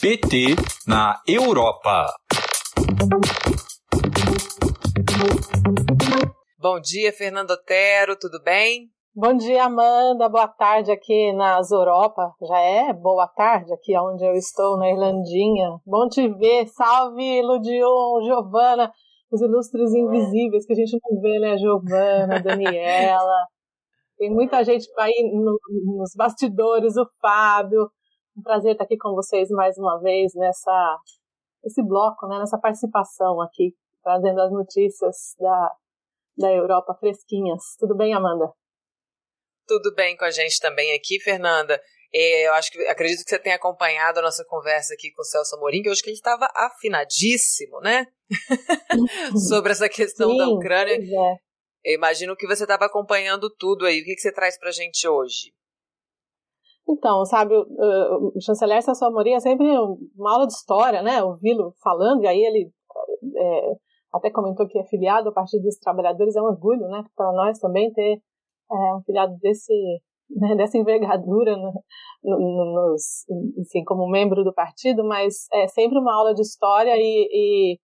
PT na Europa. Bom dia, Fernando Otero, tudo bem? Bom dia, Amanda. Boa tarde aqui nas Europa. Já é boa tarde aqui onde eu estou, na Irlandinha. Bom te ver. Salve, Ludion, Giovana, os ilustres invisíveis que a gente não vê, né? Giovana, Daniela. Tem muita gente aí no, nos bastidores, o Fábio. Um prazer estar aqui com vocês mais uma vez nessa esse bloco, né? Nessa participação aqui, trazendo as notícias da, da Europa fresquinhas. Tudo bem, Amanda? Tudo bem com a gente também aqui, Fernanda. Eu acho que acredito que você tenha acompanhado a nossa conversa aqui com o Celso Amorim, que acho que ele estava afinadíssimo, né? Sobre essa questão Sim, da Ucrânia. É. Eu imagino que você estava acompanhando tudo aí. O que, que você traz para a gente hoje? Então, sabe, o, o chanceler Celso Amorim é sempre uma aula de história, né? Ouvi-lo falando, e aí ele é, até comentou que é filiado ao Partido dos Trabalhadores, é um orgulho, né? Para nós também ter é, um filiado desse, né, dessa envergadura no, no, nos, enfim, como membro do partido, mas é sempre uma aula de história e, e,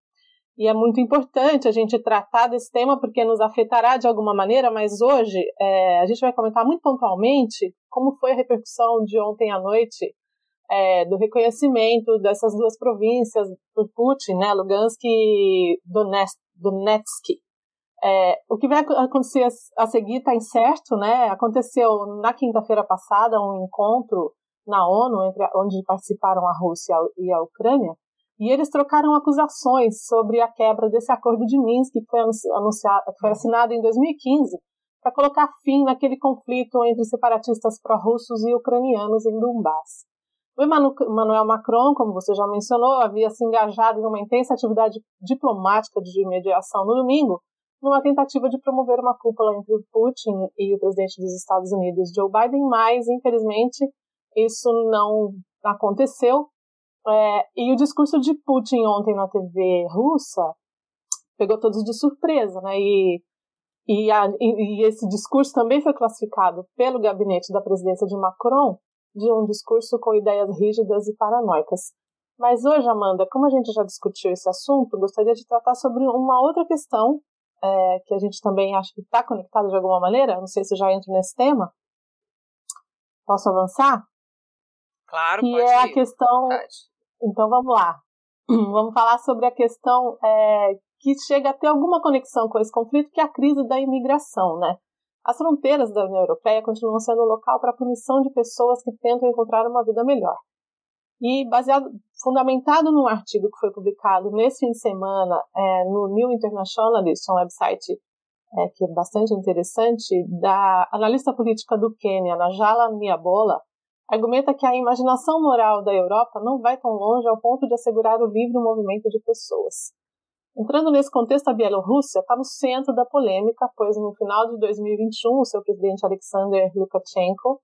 e, é muito importante a gente tratar desse tema porque nos afetará de alguma maneira, mas hoje é, a gente vai comentar muito pontualmente como foi a repercussão de ontem à noite é, do reconhecimento dessas duas províncias por Putin, né, Lugansk e Donetsk, é, o que vai acontecer a seguir está incerto, né? Aconteceu na quinta-feira passada um encontro na ONU, entre, onde participaram a Rússia e a Ucrânia, e eles trocaram acusações sobre a quebra desse acordo de Minsk, que foi, anunciado, foi assinado em 2015, para colocar fim naquele conflito entre separatistas pró-russos e ucranianos em Donbass. O Emmanuel Macron, como você já mencionou, havia se engajado em uma intensa atividade diplomática de mediação no domingo, numa tentativa de promover uma cúpula entre Putin e o presidente dos Estados Unidos, Joe Biden, mas infelizmente isso não aconteceu. É, e o discurso de Putin ontem na TV russa pegou todos de surpresa, né? E, e, a, e, e esse discurso também foi classificado pelo gabinete da presidência de Macron de um discurso com ideias rígidas e paranoicas. Mas hoje, Amanda, como a gente já discutiu esse assunto, gostaria de tratar sobre uma outra questão é, que a gente também acha que está conectado de alguma maneira. Não sei se eu já entro nesse tema. Posso avançar? Claro, que pode é a ir. questão. Verdade. Então vamos lá. Vamos falar sobre a questão é, que chega a ter alguma conexão com esse conflito, que é a crise da imigração, né? As fronteiras da União Europeia continuam sendo um local para a punição de pessoas que tentam encontrar uma vida melhor. E baseado, fundamentado num artigo que foi publicado nesse fim de semana é, no New Internationalist, um website é, que é bastante interessante, da analista política do Quênia, Najala Niabola, argumenta que a imaginação moral da Europa não vai tão longe ao ponto de assegurar o livre movimento de pessoas. Entrando nesse contexto, a Bielorrússia está no centro da polêmica, pois no final de 2021, o seu presidente Alexander Lukashenko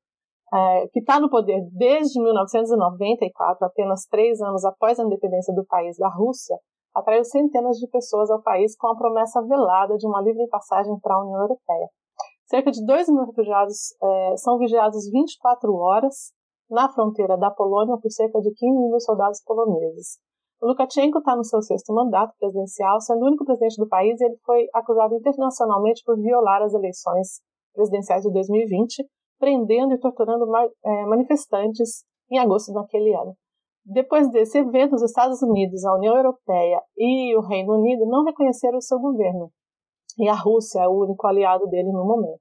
é, que está no poder desde 1994, apenas três anos após a independência do país da Rússia, atraiu centenas de pessoas ao país com a promessa velada de uma livre passagem para a União Europeia. Cerca de 2 mil refugiados é, são vigiados 24 horas na fronteira da Polônia por cerca de 15 mil soldados poloneses. O Lukashenko está no seu sexto mandato presidencial, sendo o único presidente do país, e ele foi acusado internacionalmente por violar as eleições presidenciais de 2020, prendendo e torturando é, manifestantes em agosto daquele ano. Depois desse evento, os Estados Unidos, a União Europeia e o Reino Unido não reconheceram o seu governo, e a Rússia é o único aliado dele no momento.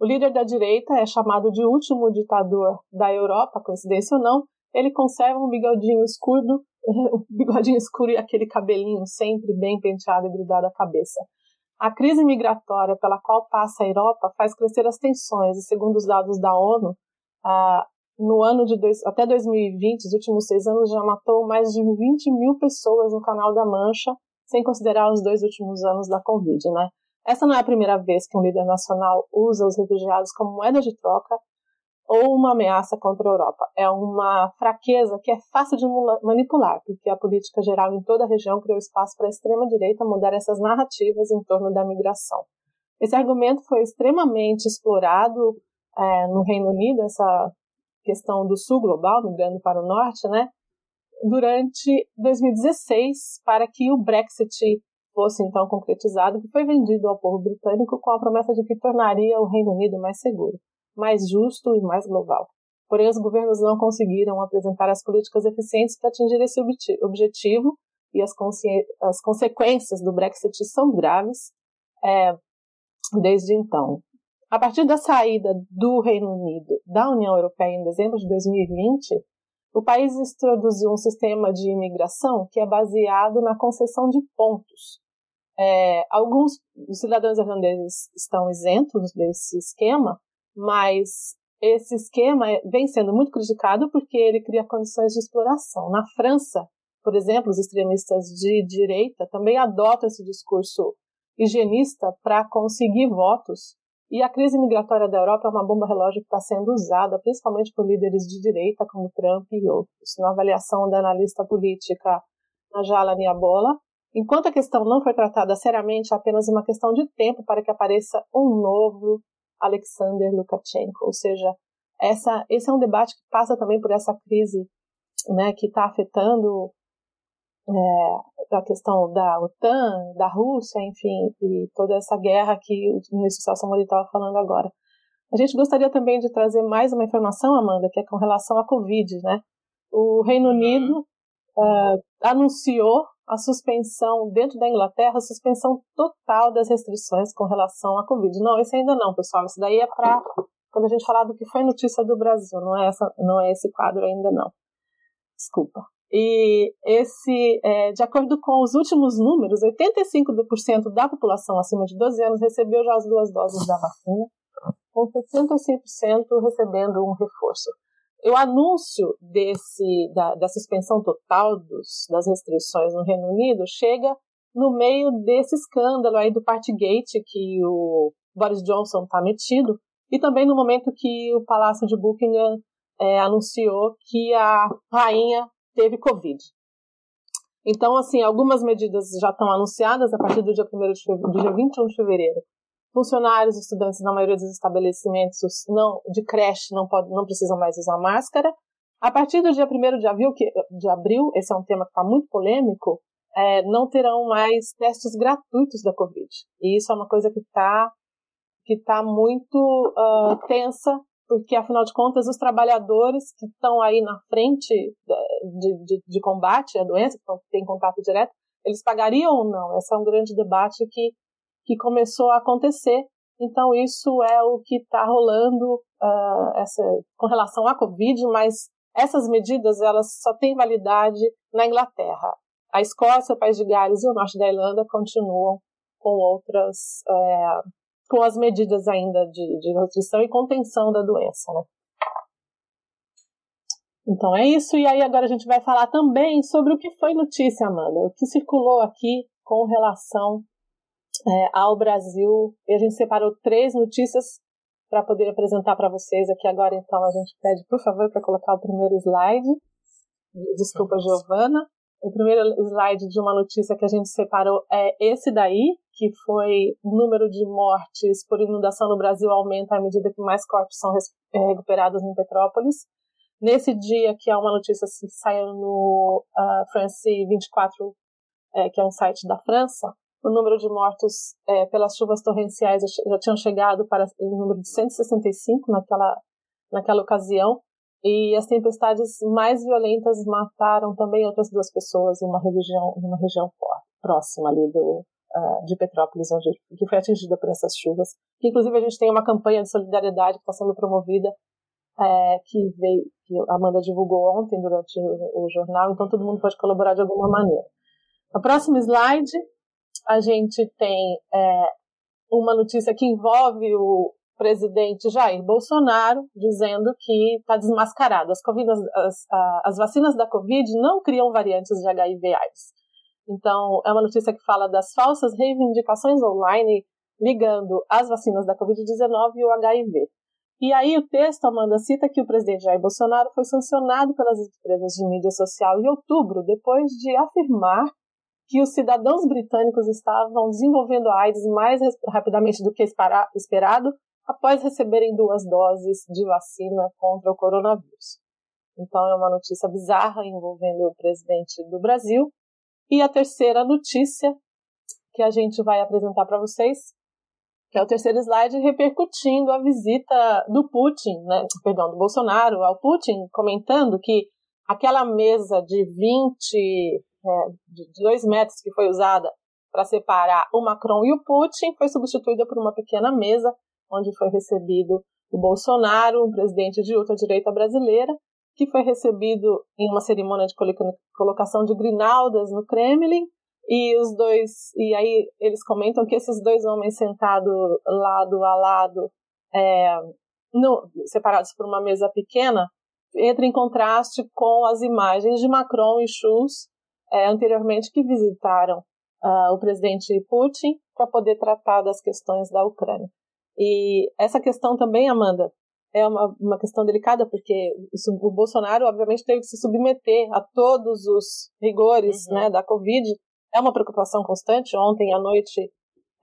O líder da direita é chamado de último ditador da Europa, coincidência ou não, ele conserva um bigodinho escuro, um bigodinho escuro e aquele cabelinho sempre bem penteado e grudado à cabeça. A crise migratória pela qual passa a Europa faz crescer as tensões, e segundo os dados da ONU, ah, no ano de dois, até 2020, os últimos seis anos, já matou mais de 20 mil pessoas no Canal da Mancha, sem considerar os dois últimos anos da Covid, né? Essa não é a primeira vez que um líder nacional usa os refugiados como moeda de troca ou uma ameaça contra a Europa. É uma fraqueza que é fácil de manipular, porque a política geral em toda a região criou espaço para a extrema-direita mudar essas narrativas em torno da migração. Esse argumento foi extremamente explorado é, no Reino Unido, essa questão do sul global, migrando para o norte, né? Durante 2016 para que o Brexit fosse então concretizado, que foi vendido ao povo britânico com a promessa de que tornaria o Reino Unido mais seguro, mais justo e mais global. Porém, os governos não conseguiram apresentar as políticas eficientes para atingir esse objetivo e as, as consequências do Brexit são graves é, desde então. A partir da saída do Reino Unido da União Europeia em dezembro de 2020, o país introduziu um sistema de imigração que é baseado na concessão de pontos. É, alguns cidadãos irlandeses estão isentos desse esquema, mas esse esquema vem sendo muito criticado porque ele cria condições de exploração. Na França, por exemplo, os extremistas de direita também adotam esse discurso higienista para conseguir votos. E a crise migratória da Europa é uma bomba relógio que está sendo usada principalmente por líderes de direita como Trump e outros. Na avaliação da analista política Najala Niabola, enquanto a questão não foi tratada seriamente, é apenas uma questão de tempo para que apareça um novo Alexander Lukashenko. Ou seja, essa, esse é um debate que passa também por essa crise né, que está afetando é, a questão da OTAN, da Rússia, enfim, e toda essa guerra que o ministro Celso estava falando agora. A gente gostaria também de trazer mais uma informação, Amanda, que é com relação à Covid, né? O Reino uhum. Unido uh, anunciou a suspensão, dentro da Inglaterra, a suspensão total das restrições com relação à Covid. Não, esse ainda não, pessoal. Isso daí é para quando a gente falar do que foi notícia do Brasil, não é, essa, não é esse quadro ainda não. Desculpa. E esse, é, de acordo com os últimos números, 85% da população acima de 12 anos recebeu já as duas doses da vacina, com 65% recebendo um reforço. O anúncio desse, da, da suspensão total dos, das restrições no Reino Unido chega no meio desse escândalo aí do Partygate que o Boris Johnson está metido, e também no momento que o Palácio de Buckingham é, anunciou que a rainha teve Covid. Então, assim, algumas medidas já estão anunciadas a partir do dia, 1 de fevereiro, do dia 21 de fevereiro. Funcionários, estudantes na maioria dos estabelecimentos não, de creche não, pode, não precisam mais usar máscara. A partir do dia 1 de abril, que, de abril esse é um tema que está muito polêmico, é, não terão mais testes gratuitos da Covid. E isso é uma coisa que está que tá muito uh, tensa porque afinal de contas os trabalhadores que estão aí na frente de, de, de combate à doença, que têm contato direto, eles pagariam ou não? Esse é um grande debate que, que começou a acontecer. Então isso é o que está rolando uh, essa, com relação à Covid, mas essas medidas elas só têm validade na Inglaterra. A Escócia, o País de Gales e o Norte da Irlanda continuam com outras é, com as medidas ainda de, de restrição e contenção da doença, né? Então é isso, e aí agora a gente vai falar também sobre o que foi notícia, Amanda, o que circulou aqui com relação é, ao Brasil. E a gente separou três notícias para poder apresentar para vocês aqui agora. Então a gente pede, por favor, para colocar o primeiro slide. Desculpa, Giovana. O primeiro slide de uma notícia que a gente separou é esse daí, que foi o número de mortes por inundação no Brasil aumenta à medida que mais corpos são é, recuperados em Petrópolis. Nesse dia, que é uma notícia que saiu no uh, France 24, é, que é um site da França, o número de mortos é, pelas chuvas torrenciais já tinham chegado para o número de 165 naquela, naquela ocasião, e as tempestades mais violentas mataram também outras duas pessoas em uma região, em uma região próxima ali do, uh, de Petrópolis, onde, que foi atingida por essas chuvas. Inclusive, a gente tem uma campanha de solidariedade que está sendo promovida, é, que, veio, que a Amanda divulgou ontem durante o, o jornal, então todo mundo pode colaborar de alguma maneira. No próximo slide, a gente tem é, uma notícia que envolve o, presidente Jair Bolsonaro dizendo que está desmascarado. As, COVID, as, as, vacinas da Covid não criam variantes de HIV/AIDS. Então, é uma notícia que fala das falsas reivindicações online ligando as vacinas da Covid-19 e o HIV. E aí o texto, Amanda, cita que o presidente Jair Bolsonaro foi sancionado pelas empresas de mídia social em outubro, depois de afirmar que os cidadãos britânicos estavam desenvolvendo a AIDS mais rapidamente do que esperado após receberem duas doses de vacina contra o coronavírus. Então é uma notícia bizarra envolvendo o presidente do Brasil. E a terceira notícia que a gente vai apresentar para vocês, que é o terceiro slide, repercutindo a visita do Putin, né, perdão, do Bolsonaro ao Putin, comentando que aquela mesa de 20, é, de 2 metros que foi usada para separar o Macron e o Putin foi substituída por uma pequena mesa onde foi recebido o Bolsonaro, um presidente de ultradireita brasileira, que foi recebido em uma cerimônia de colocação de grinaldas no Kremlin, e os dois, e aí eles comentam que esses dois homens sentados lado a lado, é, no, separados por uma mesa pequena, entra em contraste com as imagens de Macron e Schulz é, anteriormente que visitaram uh, o presidente Putin para poder tratar das questões da Ucrânia. E essa questão também, Amanda, é uma, uma questão delicada, porque o Bolsonaro, obviamente, teve que se submeter a todos os rigores uhum. né, da Covid. É uma preocupação constante. Ontem à noite,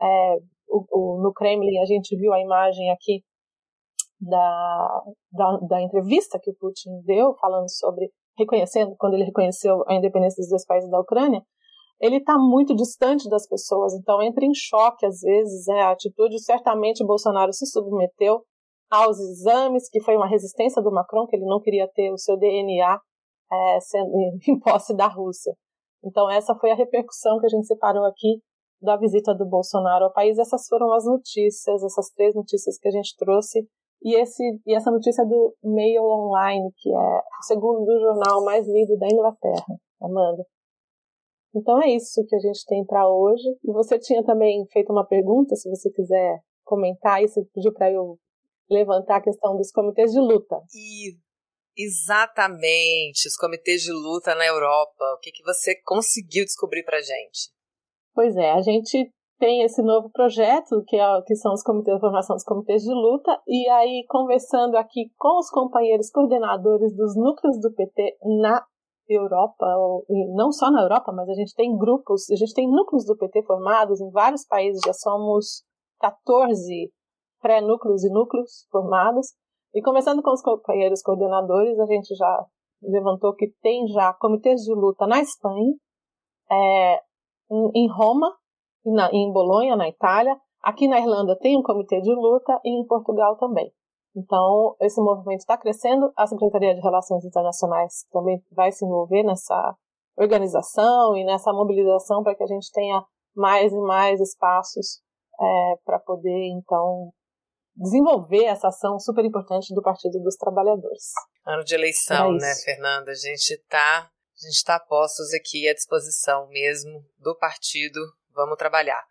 é, o, o, no Kremlin, a gente viu a imagem aqui da, da, da, entrevista que o Putin deu, falando sobre, reconhecendo, quando ele reconheceu a independência dos dois países da Ucrânia, ele está muito distante das pessoas, então entra em choque às vezes é, a atitude. Certamente Bolsonaro se submeteu aos exames, que foi uma resistência do Macron, que ele não queria ter o seu DNA é, sendo em posse da Rússia. Então essa foi a repercussão que a gente separou aqui da visita do Bolsonaro ao país. Essas foram as notícias, essas três notícias que a gente trouxe. E, esse, e essa notícia do Mail Online, que é o segundo jornal mais lido da Inglaterra, Amanda. Então é isso que a gente tem para hoje. E você tinha também feito uma pergunta, se você quiser comentar, e você pediu para eu levantar a questão dos comitês de luta. E exatamente, os comitês de luta na Europa. O que, que você conseguiu descobrir para gente? Pois é, a gente tem esse novo projeto, que, é, que são os comitês de formação dos comitês de luta, e aí conversando aqui com os companheiros coordenadores dos núcleos do PT na Europa, e não só na Europa, mas a gente tem grupos, a gente tem núcleos do PT formados em vários países, já somos 14 pré-núcleos e núcleos formados. E começando com os companheiros coordenadores, a gente já levantou que tem já comitês de luta na Espanha, é, em Roma, na, em Bolonha, na Itália. Aqui na Irlanda tem um comitê de luta e em Portugal também. Então, esse movimento está crescendo. A Secretaria de Relações Internacionais também vai se envolver nessa organização e nessa mobilização para que a gente tenha mais e mais espaços é, para poder, então, desenvolver essa ação super importante do Partido dos Trabalhadores. Ano de eleição, né, Fernanda? A gente está a gente está postos aqui à disposição mesmo do partido. Vamos trabalhar.